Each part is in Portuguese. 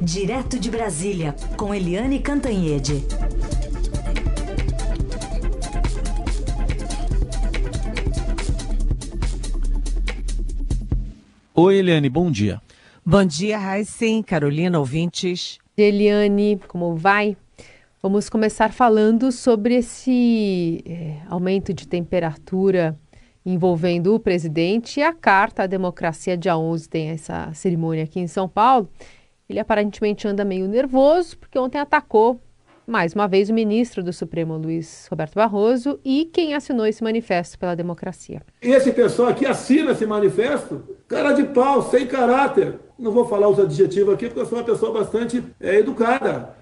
Direto de Brasília, com Eliane Cantanhede. Oi, Eliane, bom dia. Bom dia, Raíssen, Carolina, ouvintes. Eliane, como vai? Vamos começar falando sobre esse é, aumento de temperatura envolvendo o presidente e a carta à democracia. Dia 11 tem essa cerimônia aqui em São Paulo. Ele aparentemente anda meio nervoso porque ontem atacou mais uma vez o ministro do Supremo, Luiz Roberto Barroso, e quem assinou esse manifesto pela democracia. Esse pessoal que assina esse manifesto, cara de pau, sem caráter. Não vou falar os adjetivos aqui porque eu sou uma pessoa bastante é, educada.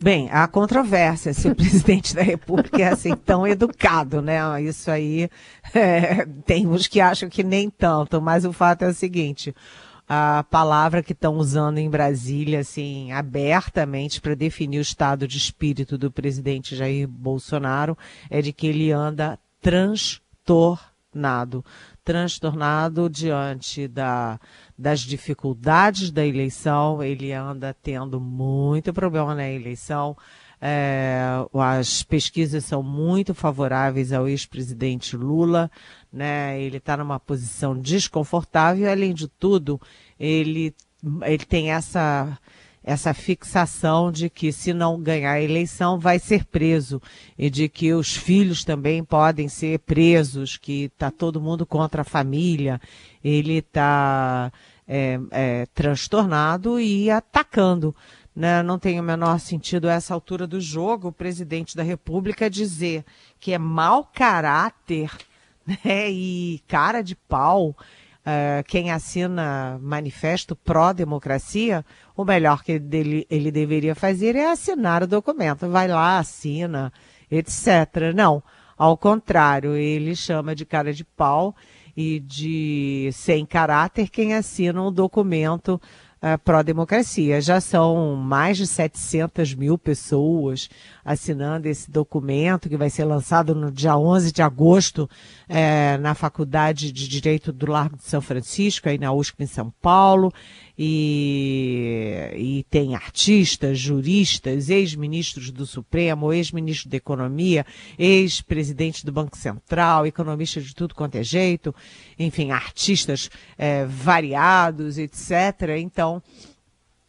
Bem, há controvérsia se o presidente da República é assim tão educado, né? Isso aí é, tem uns que acham que nem tanto, mas o fato é o seguinte: a palavra que estão usando em Brasília, assim, abertamente para definir o estado de espírito do presidente Jair Bolsonaro é de que ele anda transtornado. Transtornado diante da, das dificuldades da eleição, ele anda tendo muito problema na eleição. É, as pesquisas são muito favoráveis ao ex-presidente Lula, né? Ele está numa posição desconfortável. Além de tudo, ele, ele tem essa essa fixação de que se não ganhar a eleição vai ser preso e de que os filhos também podem ser presos, que está todo mundo contra a família. Ele está é, é, transtornado e atacando. Né? Não tem o menor sentido a essa altura do jogo o presidente da República dizer que é mau caráter né? e cara de pau uh, quem assina manifesto pró-democracia, o melhor que ele, ele deveria fazer é assinar o documento. Vai lá, assina, etc. Não, ao contrário, ele chama de cara de pau e de sem caráter quem assina um documento uh, pró-democracia. Já são mais de 700 mil pessoas assinando esse documento que vai ser lançado no dia 11 de agosto é, na Faculdade de Direito do Largo de São Francisco, aí na USP em São Paulo. E, e tem artistas, juristas, ex-ministros do Supremo, ex-ministro da Economia, ex-presidente do Banco Central, economista de tudo quanto é jeito, enfim, artistas é, variados, etc. Então,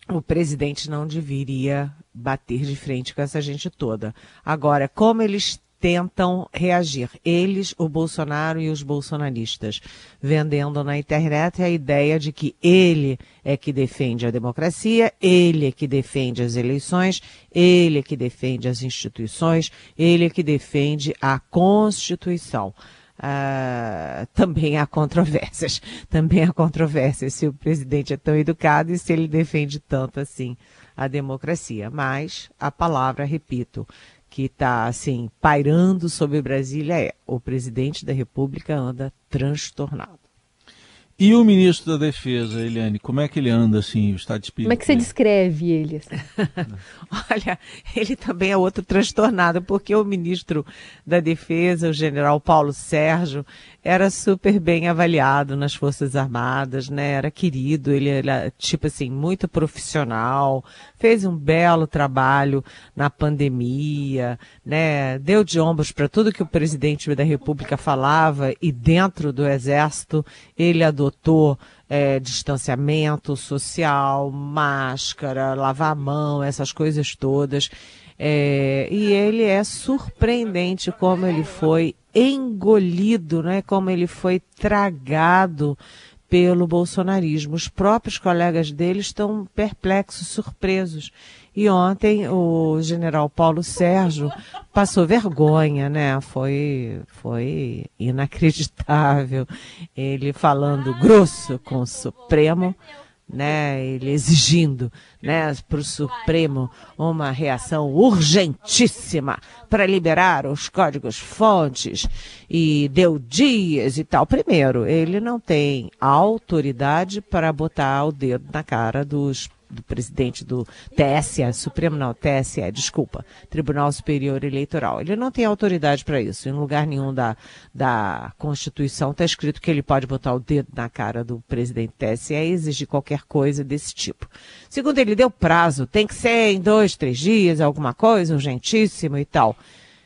o presidente não deveria bater de frente com essa gente toda. Agora, como eles tentam reagir, eles, o Bolsonaro e os bolsonaristas, vendendo na internet a ideia de que ele é que defende a democracia, ele é que defende as eleições, ele é que defende as instituições, ele é que defende a Constituição. Uh, também há controvérsias. Também há controvérsias se o presidente é tão educado e se ele defende tanto assim a democracia. Mas a palavra, repito, que está assim pairando sobre Brasília é o presidente da República anda transtornado. E o ministro da Defesa, Eliane, como é que ele anda assim, o estado de espírito? Como é que você descreve ele? Assim? Olha, ele também é outro transtornado, porque o ministro da Defesa, o general Paulo Sérgio, era super bem avaliado nas Forças Armadas, né? Era querido, ele era, tipo assim, muito profissional, fez um belo trabalho na pandemia, né? Deu de ombros para tudo que o presidente da República falava e dentro do Exército ele adotou é, distanciamento social, máscara, lavar a mão, essas coisas todas. É, e ele é surpreendente como ele foi engolido, né? como ele foi tragado pelo bolsonarismo. Os próprios colegas dele estão perplexos, surpresos. E ontem o general Paulo Sérgio passou vergonha, né? Foi, foi inacreditável. Ele falando grosso com o Supremo né, ele exigindo, né, para o Supremo uma reação urgentíssima para liberar os códigos fontes e deu dias e tal. Primeiro, ele não tem autoridade para botar o dedo na cara dos do presidente do TSE, Supremo não, TSE, desculpa, Tribunal Superior Eleitoral. Ele não tem autoridade para isso. Em lugar nenhum da, da Constituição está escrito que ele pode botar o dedo na cara do presidente do TSE e exigir qualquer coisa desse tipo. Segundo, ele deu prazo, tem que ser em dois, três dias, alguma coisa, urgentíssimo e tal.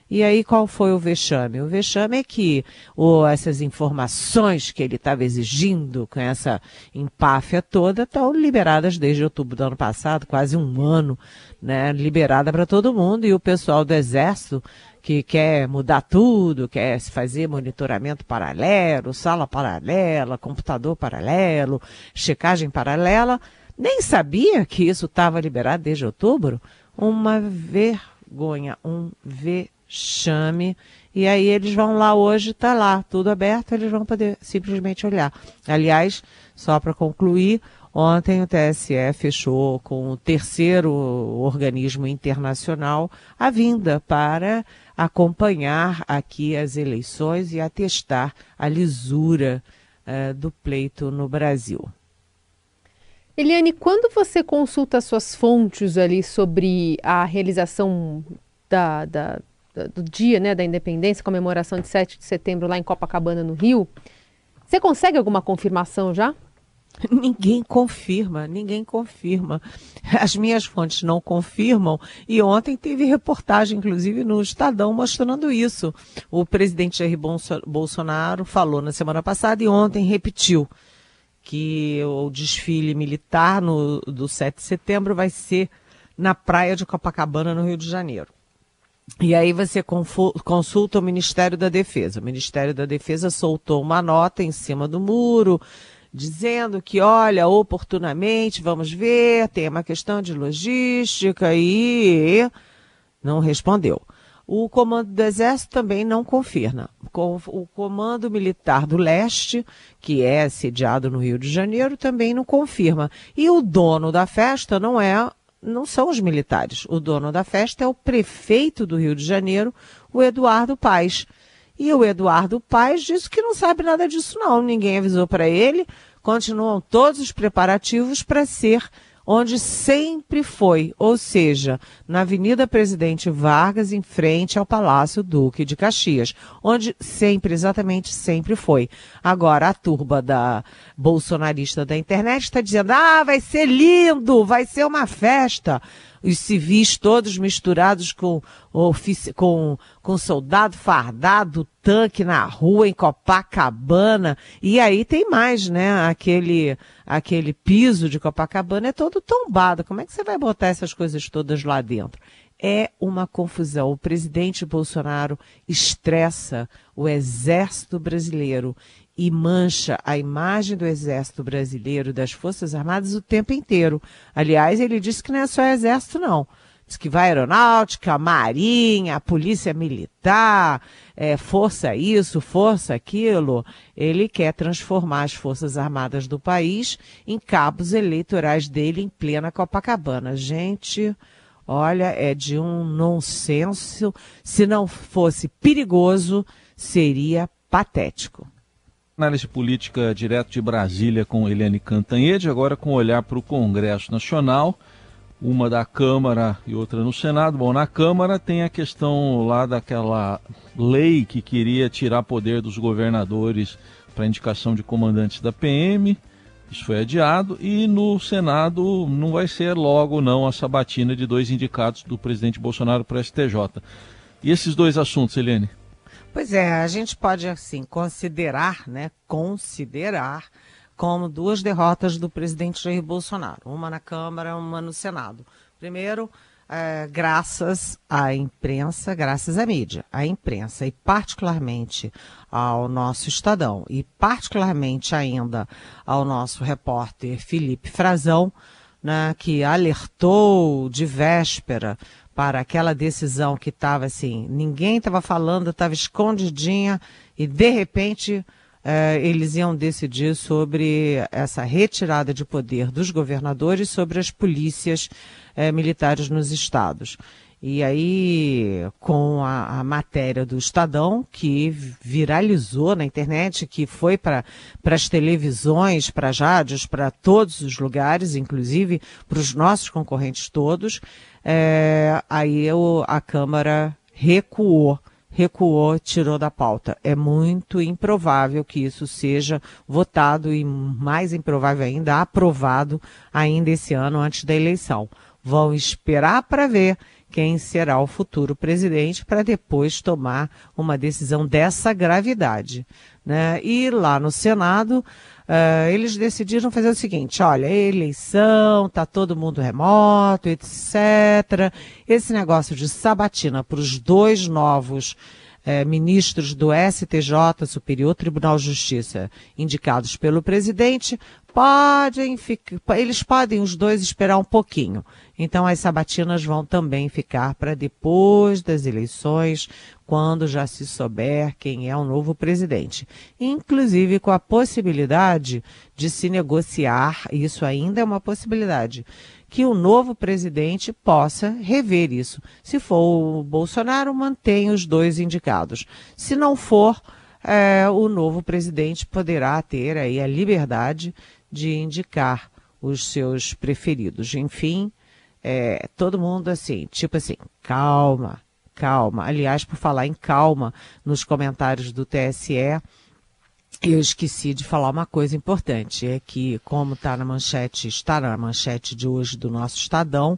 E aí qual foi o vexame? O vexame é que oh, essas informações que ele estava exigindo com essa empáfia toda estão liberadas desde outubro do ano passado, quase um ano, né? Liberada para todo mundo e o pessoal do Exército que quer mudar tudo, quer fazer monitoramento paralelo, sala paralela, computador paralelo, checagem paralela, nem sabia que isso estava liberado desde outubro. Uma vergonha, um vexame chame. E aí eles vão lá hoje, está lá, tudo aberto, eles vão poder simplesmente olhar. Aliás, só para concluir, ontem o TSE fechou com o terceiro organismo internacional a vinda para acompanhar aqui as eleições e atestar a lisura uh, do pleito no Brasil. Eliane, quando você consulta suas fontes ali sobre a realização da, da, do dia né, da independência, comemoração de 7 de setembro lá em Copacabana, no Rio. Você consegue alguma confirmação já? Ninguém confirma, ninguém confirma. As minhas fontes não confirmam. E ontem teve reportagem, inclusive, no Estadão, mostrando isso. O presidente Jair Bolsonaro falou na semana passada e ontem repetiu que o desfile militar no, do 7 de setembro vai ser na praia de Copacabana, no Rio de Janeiro. E aí você consulta o Ministério da Defesa. O Ministério da Defesa soltou uma nota em cima do muro, dizendo que, olha, oportunamente, vamos ver, tem uma questão de logística e não respondeu. O Comando do Exército também não confirma. O Comando Militar do Leste, que é sediado no Rio de Janeiro, também não confirma. E o dono da festa não é não são os militares. O dono da festa é o prefeito do Rio de Janeiro, o Eduardo Paes. E o Eduardo Paes disse que não sabe nada disso, não. Ninguém avisou para ele. Continuam todos os preparativos para ser onde sempre foi, ou seja, na Avenida Presidente Vargas, em frente ao Palácio Duque de Caxias, onde sempre, exatamente sempre foi. Agora, a turba da bolsonarista da internet está dizendo, ah, vai ser lindo, vai ser uma festa os civis todos misturados com, com, com soldado fardado, tanque na rua, em Copacabana. E aí tem mais, né? Aquele, aquele piso de Copacabana é todo tombado. Como é que você vai botar essas coisas todas lá dentro? É uma confusão. O presidente Bolsonaro estressa o exército brasileiro e mancha a imagem do Exército Brasileiro, das Forças Armadas, o tempo inteiro. Aliás, ele disse que não é só Exército, não. Diz que vai aeronáutica, marinha, polícia militar, é, força isso, força aquilo. Ele quer transformar as Forças Armadas do país em cabos eleitorais dele em plena Copacabana. Gente, olha, é de um nonsenso. Se não fosse perigoso, seria patético. Análise política direto de Brasília com Eliane Cantanhede, agora com olhar para o Congresso Nacional, uma da Câmara e outra no Senado. Bom, na Câmara tem a questão lá daquela lei que queria tirar poder dos governadores para indicação de comandantes da PM. Isso foi adiado e no Senado não vai ser logo não a sabatina de dois indicados do presidente Bolsonaro para o STJ. E esses dois assuntos, Eliane? Pois é, a gente pode assim considerar, né, considerar como duas derrotas do presidente Jair Bolsonaro, uma na Câmara, uma no Senado. Primeiro, é, graças à imprensa, graças à mídia, à imprensa e particularmente ao nosso Estadão e particularmente ainda ao nosso repórter Felipe Frazão, né, que alertou de véspera para aquela decisão que estava assim, ninguém estava falando, estava escondidinha e de repente eh, eles iam decidir sobre essa retirada de poder dos governadores sobre as polícias eh, militares nos estados. E aí, com a, a, matéria do Estadão, que viralizou na internet, que foi para as televisões, para as rádios, para todos os lugares, inclusive para os nossos concorrentes todos, é, aí eu, a Câmara recuou recuou, tirou da pauta. É muito improvável que isso seja votado e mais improvável ainda aprovado ainda esse ano antes da eleição. Vão esperar para ver quem será o futuro presidente para depois tomar uma decisão dessa gravidade. Né? E lá no Senado, uh, eles decidiram fazer o seguinte: olha, eleição, tá todo mundo remoto, etc. Esse negócio de sabatina para os dois novos eh, ministros do STJ, Superior Tribunal de Justiça, indicados pelo presidente, podem eles podem os dois esperar um pouquinho. Então as sabatinas vão também ficar para depois das eleições, quando já se souber quem é o novo presidente. Inclusive com a possibilidade de se negociar, isso ainda é uma possibilidade, que o novo presidente possa rever isso. Se for o Bolsonaro, mantém os dois indicados. Se não for, é, o novo presidente poderá ter aí a liberdade de indicar os seus preferidos. Enfim, é, todo mundo assim, tipo assim, calma, calma. Aliás, por falar em calma, nos comentários do TSE, eu esqueci de falar uma coisa importante, é que como está na manchete, está na manchete de hoje do nosso Estadão,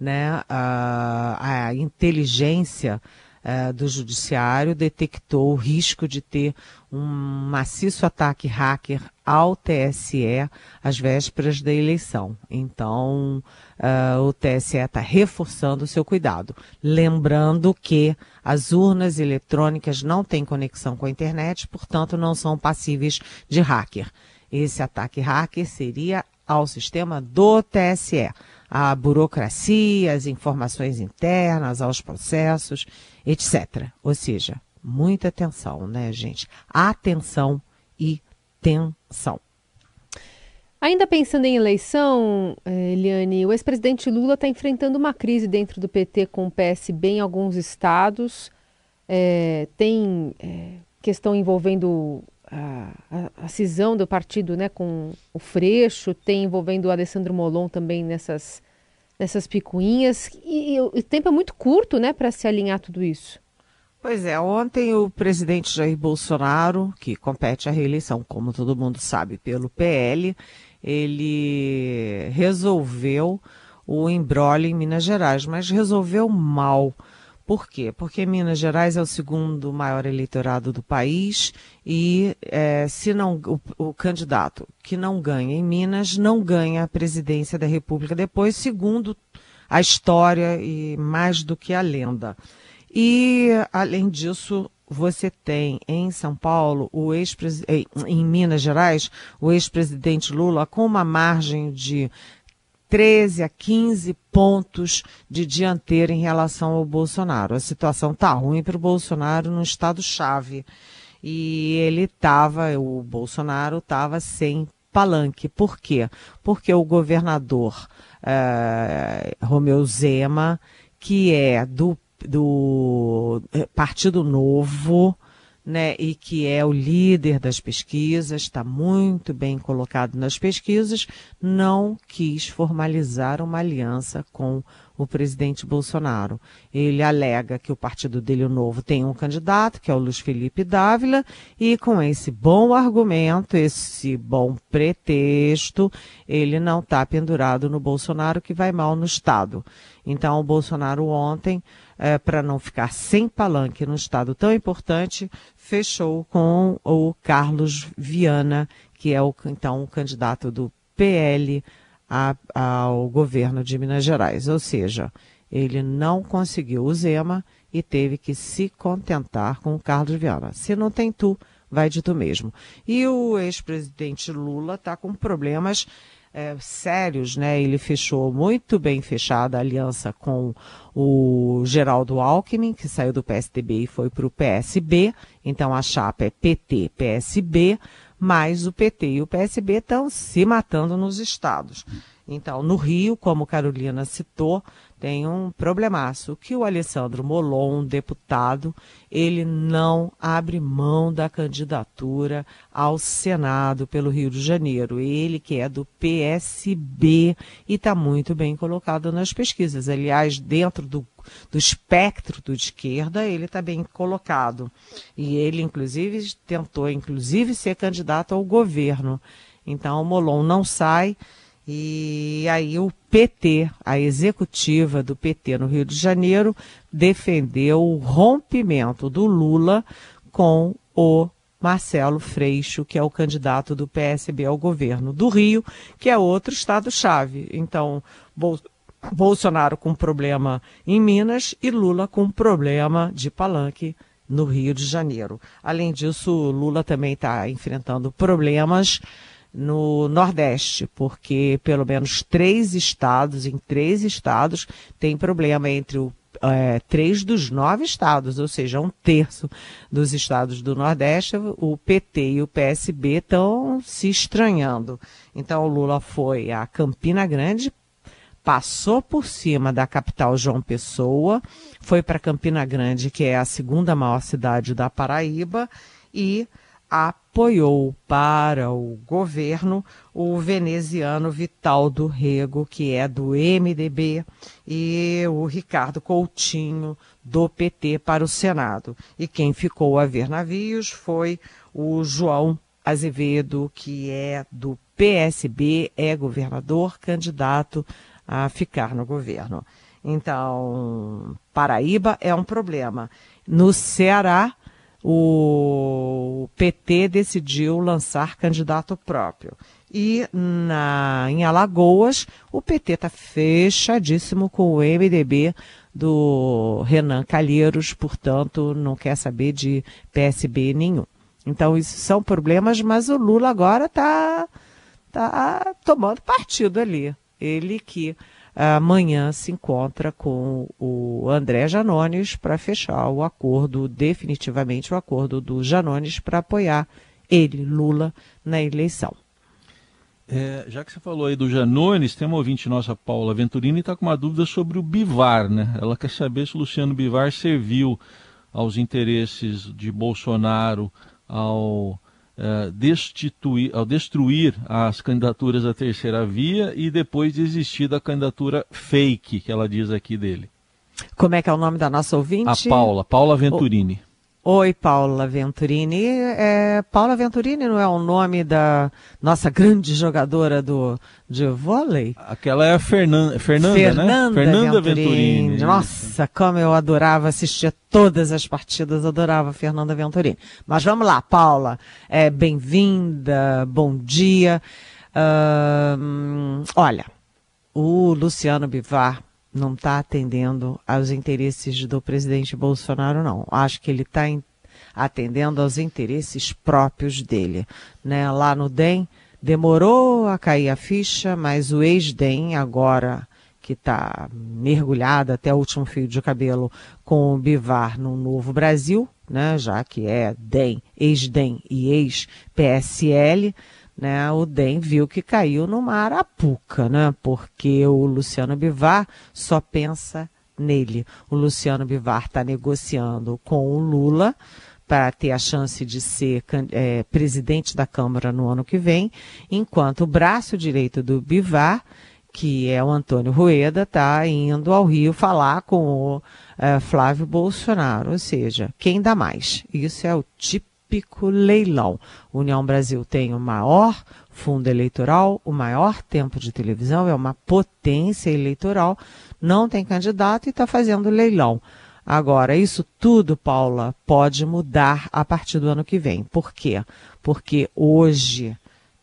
né, a, a inteligência uh, do judiciário detectou o risco de ter um maciço ataque hacker ao TSE às vésperas da eleição. Então, uh, o TSE está reforçando o seu cuidado. Lembrando que as urnas eletrônicas não têm conexão com a internet, portanto, não são passíveis de hacker. Esse ataque hacker seria ao sistema do TSE, à burocracia, às informações internas, aos processos etc. Ou seja, muita atenção, né, gente? Atenção e tensão. Ainda pensando em eleição, eh, Eliane, o ex-presidente Lula está enfrentando uma crise dentro do PT com o PSB em alguns estados. É, tem é, questão envolvendo a, a, a, cisão do partido né, com o Freixo, tem envolvendo o Alessandro Molon também nessas dessas picuinhas. E, e, o tempo é muito curto, né, para se alinhar tudo isso. Pois é, ontem o presidente Jair Bolsonaro, que compete à reeleição, como todo mundo sabe, pelo PL, ele resolveu o embrolho em Minas Gerais, mas resolveu mal por quê? Porque Minas Gerais é o segundo maior eleitorado do país e é, se não o, o, candidato que não ganha em Minas não ganha a presidência da República depois, segundo a história e mais do que a lenda. E além disso, você tem em São Paulo o ex em Minas Gerais o ex-presidente Lula com uma margem de 13 a 15 pontos de dianteira em relação ao Bolsonaro. A situação tá ruim para o Bolsonaro no estado-chave. E ele estava, o Bolsonaro estava sem palanque. Por quê? Porque o governador é, Romeu Zema, que é do, do eh, Partido Novo, né, e que é o líder das pesquisas, está muito bem colocado nas pesquisas, não quis formalizar uma aliança com o presidente Bolsonaro. Ele alega que o partido dele, o Novo, tem um candidato, que é o Luiz Felipe Dávila, e com esse bom argumento, esse bom pretexto, ele não está pendurado no Bolsonaro, que vai mal no Estado. Então, o Bolsonaro ontem, é, para não ficar sem palanque no Estado tão importante, fechou com o Carlos Viana, que é o, então o candidato do PL a, ao governo de Minas Gerais. Ou seja, ele não conseguiu o Zema e teve que se contentar com o Carlos Viana. Se não tem tu, vai de tu mesmo. E o ex-presidente Lula está com problemas é, sérios, né? Ele fechou muito bem fechada a aliança com o Geraldo Alckmin, que saiu do PSDB e foi para o PSB. Então a chapa é PT-PSB, mas o PT e o PSB estão se matando nos estados. Então, no Rio, como Carolina citou, tem um problemaço, que o Alessandro Molon, deputado, ele não abre mão da candidatura ao Senado pelo Rio de Janeiro. Ele que é do PSB e está muito bem colocado nas pesquisas. Aliás, dentro do, do espectro do de esquerda, ele está bem colocado. E ele, inclusive, tentou, inclusive, ser candidato ao governo. Então, o Molon não sai e aí o PT, a executiva do PT no Rio de Janeiro, defendeu o rompimento do Lula com o Marcelo Freixo, que é o candidato do PSB ao governo do Rio, que é outro estado-chave. Então, Bolsonaro com problema em Minas e Lula com problema de palanque no Rio de Janeiro. Além disso, Lula também está enfrentando problemas no Nordeste, porque pelo menos três estados, em três estados, tem problema entre o é, três dos nove estados, ou seja, um terço dos estados do Nordeste, o PT e o PSB estão se estranhando. Então, o Lula foi a Campina Grande, passou por cima da capital João Pessoa, foi para Campina Grande, que é a segunda maior cidade da Paraíba, e apoiou para o governo o veneziano Vital do Rego, que é do MDB, e o Ricardo Coutinho, do PT, para o Senado. E quem ficou a ver navios foi o João Azevedo, que é do PSB, é governador, candidato a ficar no governo. Então, Paraíba é um problema. No Ceará, o PT decidiu lançar candidato próprio. E na, em Alagoas, o PT está fechadíssimo com o MDB do Renan Calheiros, portanto, não quer saber de PSB nenhum. Então, isso são problemas, mas o Lula agora está tá tomando partido ali. Ele que amanhã se encontra com o André Janones para fechar o acordo, definitivamente o acordo do Janones para apoiar ele, Lula, na eleição. É, já que você falou aí do Janones, tem uma ouvinte nossa, Paula Venturini, está com uma dúvida sobre o Bivar, né? Ela quer saber se o Luciano Bivar serviu aos interesses de Bolsonaro ao uh, destituir, ao destruir as candidaturas da terceira via e depois desistir da candidatura fake, que ela diz aqui dele. Como é que é o nome da nossa ouvinte? A Paula, Paula Venturini. Oi, Paula Venturini. É, Paula Venturini não é o nome da nossa grande jogadora do, de vôlei? Aquela é a Fernanda, Fernanda, né? Fernanda né? Fernanda Venturini. Venturini. Nossa, como eu adorava assistir todas as partidas, adorava Fernanda Venturini. Mas vamos lá, Paula. É, Bem-vinda, bom dia. Uh, olha, o Luciano Bivar não está atendendo aos interesses do presidente Bolsonaro, não. Acho que ele está atendendo aos interesses próprios dele. Né? Lá no DEM, demorou a cair a ficha, mas o ex-DEM, agora que está mergulhado até o último fio de cabelo com o Bivar no Novo Brasil, né? já que é DEM, ex-DEM e ex-PSL, né, o DEM viu que caiu numa arapuca, né, porque o Luciano Bivar só pensa nele. O Luciano Bivar está negociando com o Lula para ter a chance de ser é, presidente da Câmara no ano que vem, enquanto o braço direito do Bivar, que é o Antônio Rueda, está indo ao Rio falar com o é, Flávio Bolsonaro. Ou seja, quem dá mais? Isso é o tipo típico leilão. União Brasil tem o maior fundo eleitoral, o maior tempo de televisão, é uma potência eleitoral, não tem candidato e está fazendo leilão. Agora, isso tudo, Paula, pode mudar a partir do ano que vem. Por quê? Porque hoje,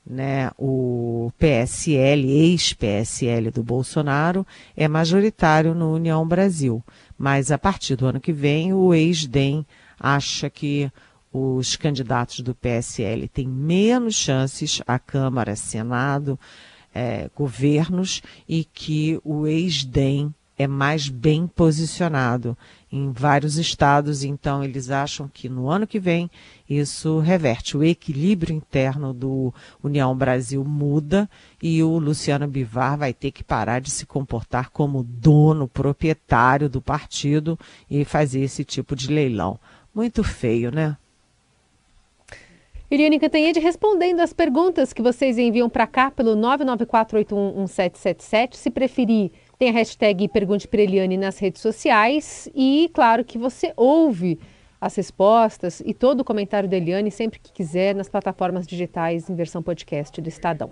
né, o PSL, ex-PSL do Bolsonaro, é majoritário no União Brasil. Mas a partir do ano que vem, o ex-DEM acha que os candidatos do PSL têm menos chances à Câmara, Senado, é, governos, e que o ex-DEM é mais bem posicionado em vários estados, então eles acham que no ano que vem isso reverte. O equilíbrio interno do União Brasil muda e o Luciano Bivar vai ter que parar de se comportar como dono, proprietário do partido e fazer esse tipo de leilão. Muito feio, né? Iriane Cantanhede respondendo as perguntas que vocês enviam para cá pelo 994811777. Se preferir, tem a hashtag Pergunte para Eliane nas redes sociais. E claro que você ouve as respostas e todo o comentário da Eliane sempre que quiser nas plataformas digitais em versão podcast do Estadão.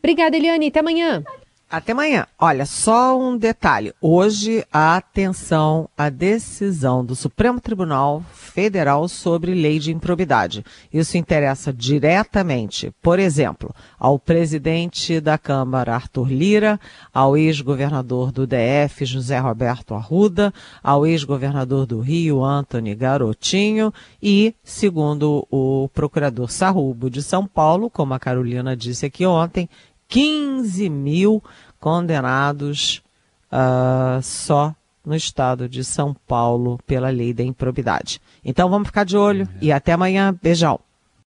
Obrigada, Eliane. Até amanhã. Até amanhã. Olha, só um detalhe. Hoje, atenção à decisão do Supremo Tribunal Federal sobre lei de improbidade. Isso interessa diretamente, por exemplo, ao presidente da Câmara, Arthur Lira, ao ex-governador do DF, José Roberto Arruda, ao ex-governador do Rio, Antony Garotinho, e, segundo o procurador Sarrubo de São Paulo, como a Carolina disse aqui ontem, 15 mil condenados uh, só no estado de São Paulo pela lei da improbidade. Então vamos ficar de olho e até amanhã. Beijão.